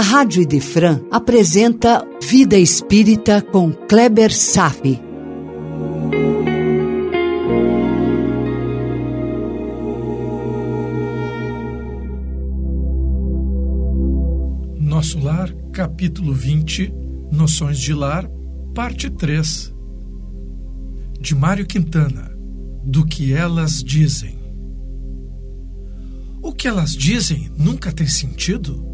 a Rádio Idefran apresenta Vida Espírita com Kleber Safi. Nosso Lar, capítulo 20, Noções de Lar, parte 3. De Mário Quintana, Do que elas dizem. O que elas dizem nunca tem sentido?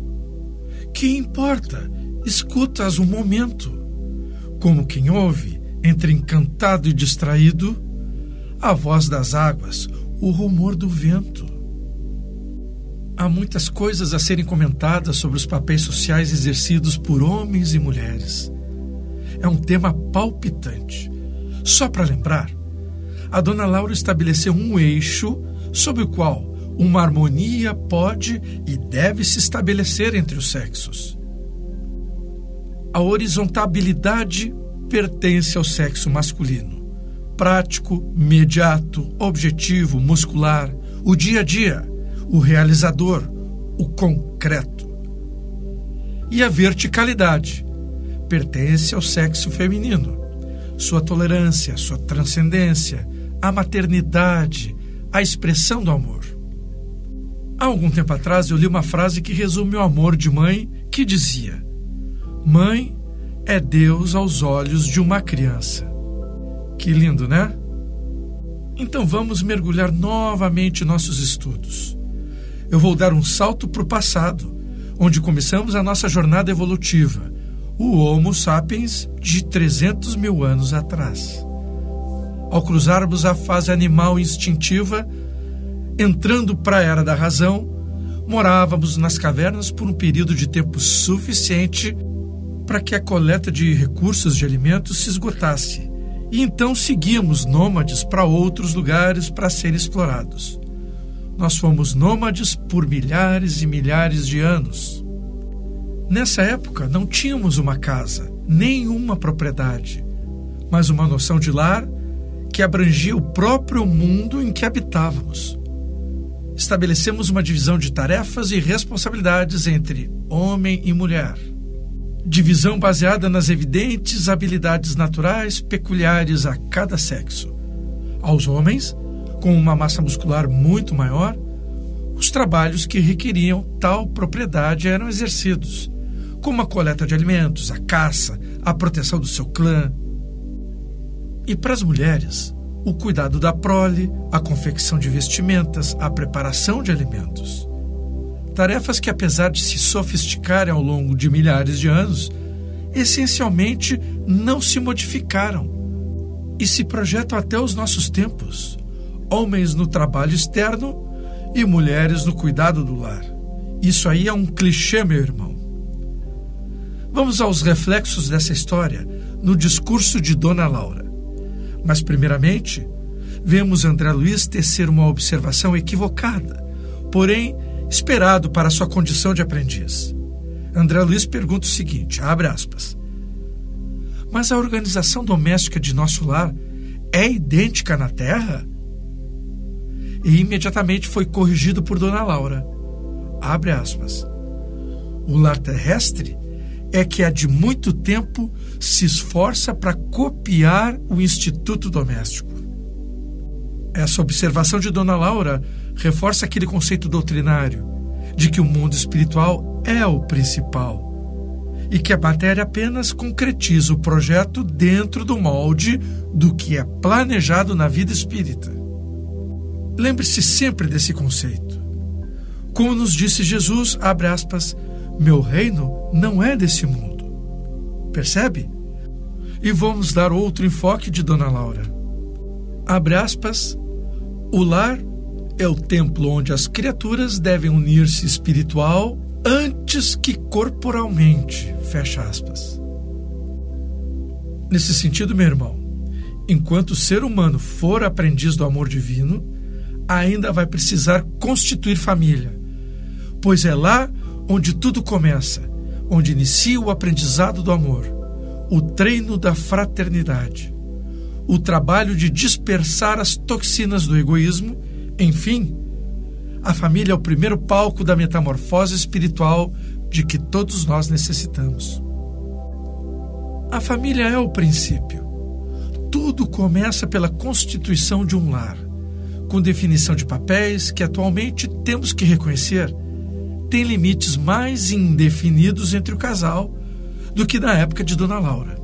Que importa? Escuta-as um momento. Como quem ouve, entre encantado e distraído, a voz das águas, o rumor do vento. Há muitas coisas a serem comentadas sobre os papéis sociais exercidos por homens e mulheres. É um tema palpitante. Só para lembrar, a dona Laura estabeleceu um eixo sobre o qual uma harmonia pode e deve se estabelecer entre os sexos. A horizontabilidade pertence ao sexo masculino. Prático, imediato, objetivo, muscular, o dia a dia, o realizador, o concreto. E a verticalidade pertence ao sexo feminino. Sua tolerância, sua transcendência, a maternidade, a expressão do amor. Há algum tempo atrás eu li uma frase que resume o amor de mãe, que dizia: Mãe é Deus aos olhos de uma criança. Que lindo, né? Então vamos mergulhar novamente nossos estudos. Eu vou dar um salto para o passado, onde começamos a nossa jornada evolutiva, o Homo sapiens de 300 mil anos atrás. Ao cruzarmos a fase animal instintiva, entrando para a era da razão, morávamos nas cavernas por um período de tempo suficiente para que a coleta de recursos de alimentos se esgotasse, e então seguíamos nômades para outros lugares para serem explorados. Nós fomos nômades por milhares e milhares de anos. Nessa época não tínhamos uma casa, nenhuma propriedade, mas uma noção de lar que abrangia o próprio mundo em que habitávamos estabelecemos uma divisão de tarefas e responsabilidades entre homem e mulher. Divisão baseada nas evidentes habilidades naturais peculiares a cada sexo. Aos homens, com uma massa muscular muito maior, os trabalhos que requeriam tal propriedade eram exercidos, como a coleta de alimentos, a caça, a proteção do seu clã. E para as mulheres, o cuidado da prole, a confecção de vestimentas, a preparação de alimentos. Tarefas que, apesar de se sofisticarem ao longo de milhares de anos, essencialmente não se modificaram e se projetam até os nossos tempos. Homens no trabalho externo e mulheres no cuidado do lar. Isso aí é um clichê, meu irmão. Vamos aos reflexos dessa história no discurso de Dona Laura. Mas, primeiramente, vemos André Luiz tecer uma observação equivocada, porém esperado para sua condição de aprendiz. André Luiz pergunta o seguinte: abre aspas. Mas a organização doméstica de nosso lar é idêntica na Terra? E imediatamente foi corrigido por Dona Laura. Abre aspas. O lar terrestre é que há de muito tempo se esforça para copiar o instituto doméstico. Essa observação de Dona Laura reforça aquele conceito doutrinário de que o mundo espiritual é o principal e que a matéria apenas concretiza o projeto dentro do molde do que é planejado na vida espírita. Lembre-se sempre desse conceito. Como nos disse Jesus, abre aspas, meu reino não é desse mundo. Percebe? E vamos dar outro enfoque de Dona Laura. Abre aspas. O lar é o templo onde as criaturas devem unir-se espiritual antes que corporalmente. Fecha aspas. Nesse sentido, meu irmão, enquanto o ser humano for aprendiz do amor divino, ainda vai precisar constituir família, pois é lá onde tudo começa, onde inicia o aprendizado do amor, o treino da fraternidade, o trabalho de dispersar as toxinas do egoísmo, enfim, a família é o primeiro palco da metamorfose espiritual de que todos nós necessitamos. A família é o princípio. Tudo começa pela constituição de um lar, com definição de papéis que atualmente temos que reconhecer tem limites mais indefinidos entre o casal do que na época de Dona Laura.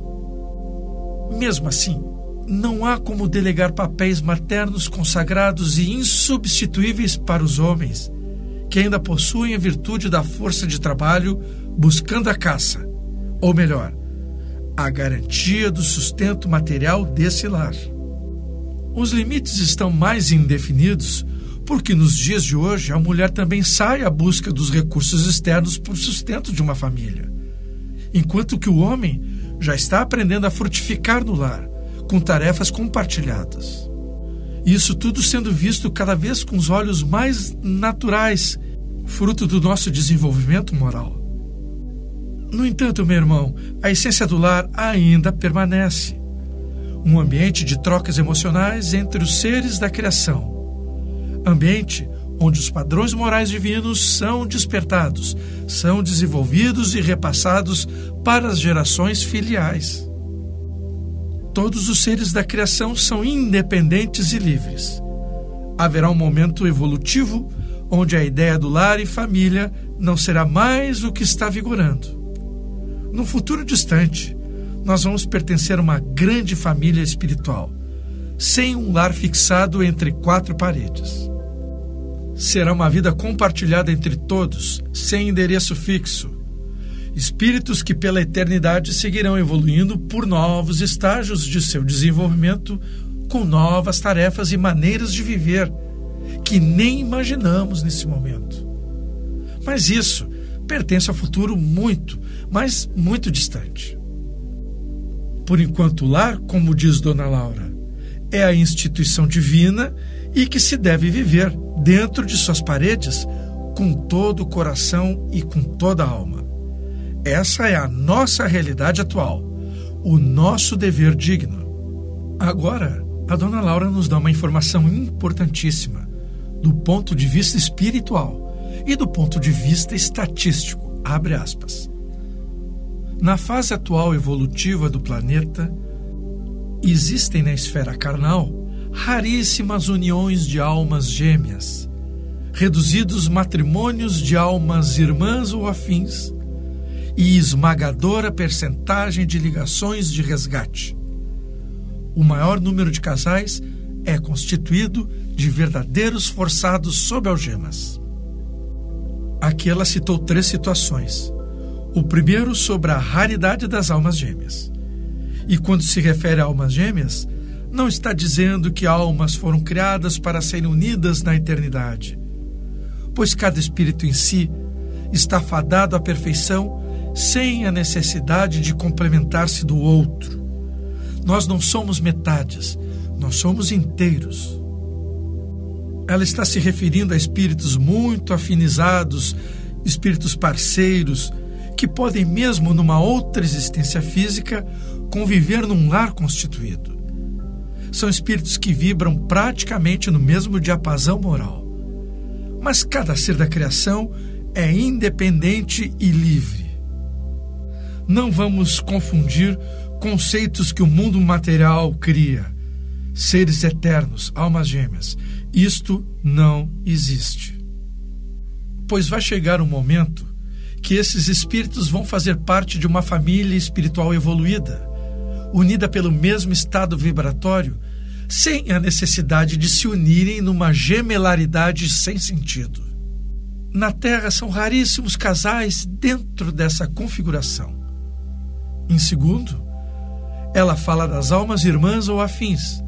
Mesmo assim, não há como delegar papéis maternos consagrados e insubstituíveis para os homens, que ainda possuem a virtude da força de trabalho buscando a caça, ou melhor, a garantia do sustento material desse lar. Os limites estão mais indefinidos porque nos dias de hoje a mulher também sai à busca dos recursos externos para o sustento de uma família, enquanto que o homem já está aprendendo a frutificar no lar, com tarefas compartilhadas. Isso tudo sendo visto cada vez com os olhos mais naturais, fruto do nosso desenvolvimento moral. No entanto, meu irmão, a essência do lar ainda permanece um ambiente de trocas emocionais entre os seres da criação. Ambiente onde os padrões morais divinos são despertados, são desenvolvidos e repassados para as gerações filiais. Todos os seres da criação são independentes e livres. Haverá um momento evolutivo onde a ideia do lar e família não será mais o que está vigorando. No futuro distante, nós vamos pertencer a uma grande família espiritual, sem um lar fixado entre quatro paredes. Será uma vida compartilhada entre todos, sem endereço fixo. Espíritos que pela eternidade seguirão evoluindo por novos estágios de seu desenvolvimento, com novas tarefas e maneiras de viver que nem imaginamos nesse momento. Mas isso pertence ao futuro muito, mas muito distante. Por enquanto, lar, como diz Dona Laura, é a instituição divina e que se deve viver dentro de suas paredes com todo o coração e com toda a alma. Essa é a nossa realidade atual, o nosso dever digno. Agora, a Dona Laura nos dá uma informação importantíssima do ponto de vista espiritual e do ponto de vista estatístico. Abre aspas. Na fase atual evolutiva do planeta, existem na esfera carnal raríssimas uniões de almas gêmeas, reduzidos matrimônios de almas irmãs ou afins, e esmagadora percentagem de ligações de resgate. O maior número de casais é constituído de verdadeiros forçados sob algemas. Aqui ela citou três situações o primeiro sobre a raridade das almas gêmeas. E quando se refere a almas gêmeas, não está dizendo que almas foram criadas para serem unidas na eternidade, pois cada espírito em si está fadado à perfeição sem a necessidade de complementar-se do outro. Nós não somos metades, nós somos inteiros. Ela está se referindo a espíritos muito afinizados, espíritos parceiros, que podem, mesmo numa outra existência física, conviver num lar constituído. São espíritos que vibram praticamente no mesmo diapasão moral. Mas cada ser da criação é independente e livre. Não vamos confundir conceitos que o mundo material cria. Seres eternos, almas gêmeas. Isto não existe. Pois vai chegar um momento que esses espíritos vão fazer parte de uma família espiritual evoluída, unida pelo mesmo estado vibratório, sem a necessidade de se unirem numa gemelaridade sem sentido. Na Terra são raríssimos casais dentro dessa configuração. Em segundo, ela fala das almas irmãs ou afins,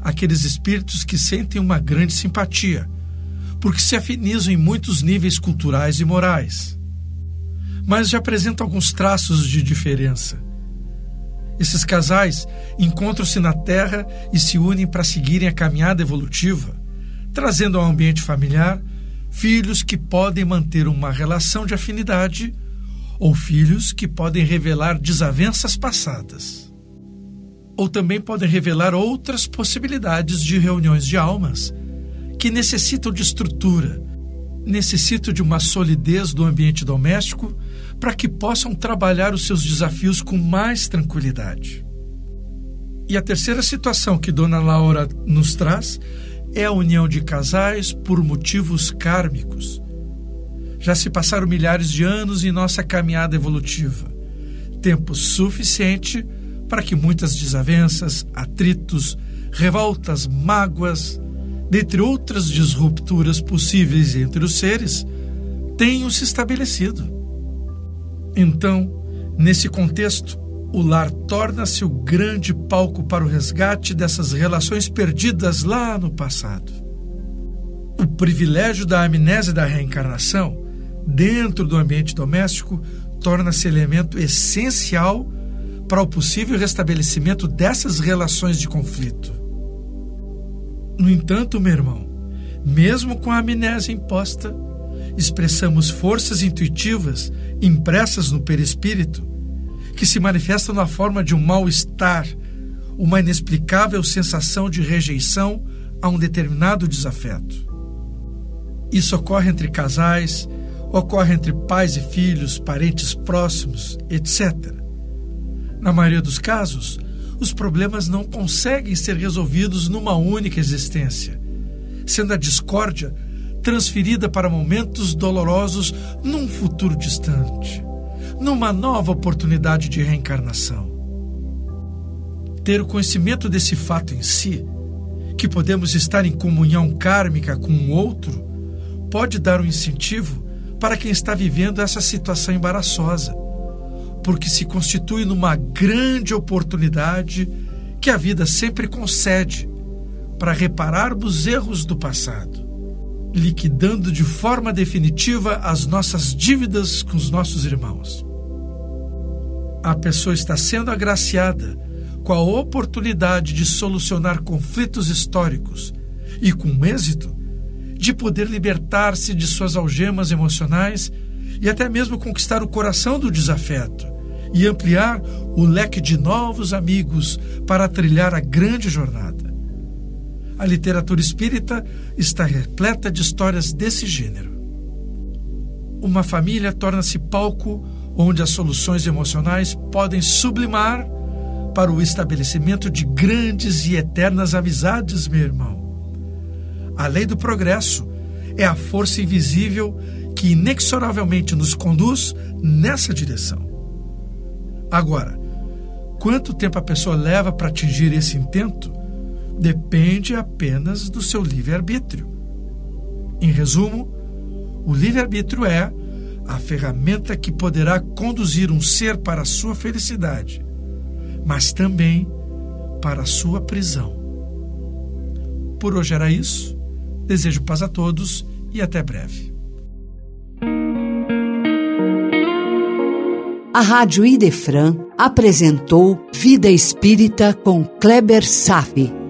aqueles espíritos que sentem uma grande simpatia, porque se afinizam em muitos níveis culturais e morais mas já apresenta alguns traços de diferença. Esses casais encontram-se na Terra e se unem para seguirem a caminhada evolutiva, trazendo ao ambiente familiar filhos que podem manter uma relação de afinidade ou filhos que podem revelar desavenças passadas. Ou também podem revelar outras possibilidades de reuniões de almas que necessitam de estrutura, necessitam de uma solidez do ambiente doméstico para que possam trabalhar os seus desafios com mais tranquilidade. E a terceira situação que Dona Laura nos traz é a união de casais por motivos kármicos. Já se passaram milhares de anos em nossa caminhada evolutiva, tempo suficiente para que muitas desavenças, atritos, revoltas, mágoas, dentre outras disrupturas possíveis entre os seres, tenham se estabelecido. Então, nesse contexto, o lar torna-se o grande palco para o resgate dessas relações perdidas lá no passado. O privilégio da amnésia da reencarnação, dentro do ambiente doméstico, torna-se elemento essencial para o possível restabelecimento dessas relações de conflito. No entanto, meu irmão, mesmo com a amnésia imposta, expressamos forças intuitivas impressas no perispírito que se manifestam na forma de um mal-estar, uma inexplicável sensação de rejeição a um determinado desafeto. Isso ocorre entre casais, ocorre entre pais e filhos, parentes próximos, etc. Na maioria dos casos, os problemas não conseguem ser resolvidos numa única existência, sendo a discórdia transferida para momentos dolorosos num futuro distante numa nova oportunidade de reencarnação. Ter o conhecimento desse fato em si, que podemos estar em comunhão kármica com o outro, pode dar um incentivo para quem está vivendo essa situação embaraçosa, porque se constitui numa grande oportunidade que a vida sempre concede para repararmos erros do passado, liquidando de forma definitiva as nossas dívidas com os nossos irmãos a pessoa está sendo agraciada com a oportunidade de solucionar conflitos históricos e, com êxito, de poder libertar-se de suas algemas emocionais e até mesmo conquistar o coração do desafeto e ampliar o leque de novos amigos para trilhar a grande jornada. A literatura espírita está repleta de histórias desse gênero. Uma família torna-se palco onde as soluções emocionais podem sublimar para o estabelecimento de grandes e eternas amizades, meu irmão. A lei do progresso é a força invisível que inexoravelmente nos conduz nessa direção. Agora, quanto tempo a pessoa leva para atingir esse intento depende apenas do seu livre-arbítrio. Em resumo, o livre-arbítrio é a ferramenta que poderá conduzir um ser para a sua felicidade, mas também para a sua prisão. Por hoje era isso. Desejo paz a todos e até breve. A Rádio Idefran apresentou Vida Espírita com Kleber Safi.